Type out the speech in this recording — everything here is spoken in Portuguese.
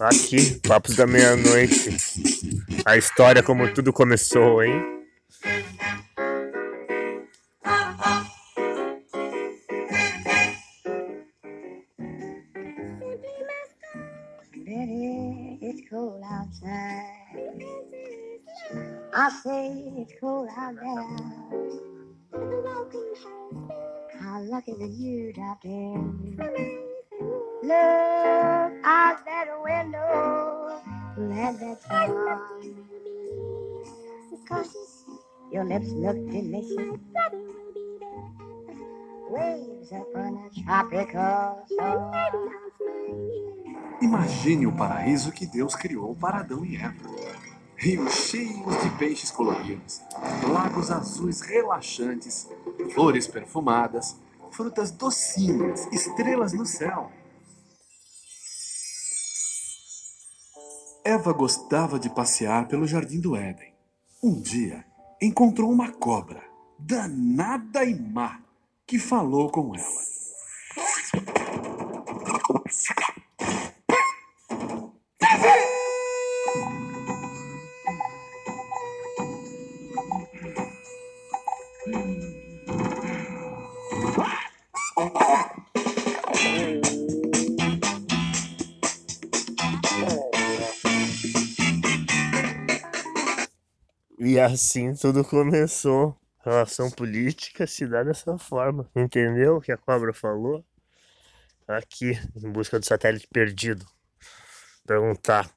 Aqui, Papos da Meia-Noite. A história como tudo começou, hein? I say it's cold out there. How lucky that you dropped in. Look Your lips look delicious. Waves upon a tropical. Imagine o paraíso que Deus criou para Adão e Eva. Rios cheios de peixes coloridos, lagos azuis relaxantes, flores perfumadas, frutas docinhas, estrelas no céu. Eva gostava de passear pelo jardim do Éden. Um dia, encontrou uma cobra, danada e má, que falou com ela. E assim tudo começou. Relação política se dá dessa forma. Entendeu o que a cobra falou? Aqui, em busca do satélite perdido. Perguntar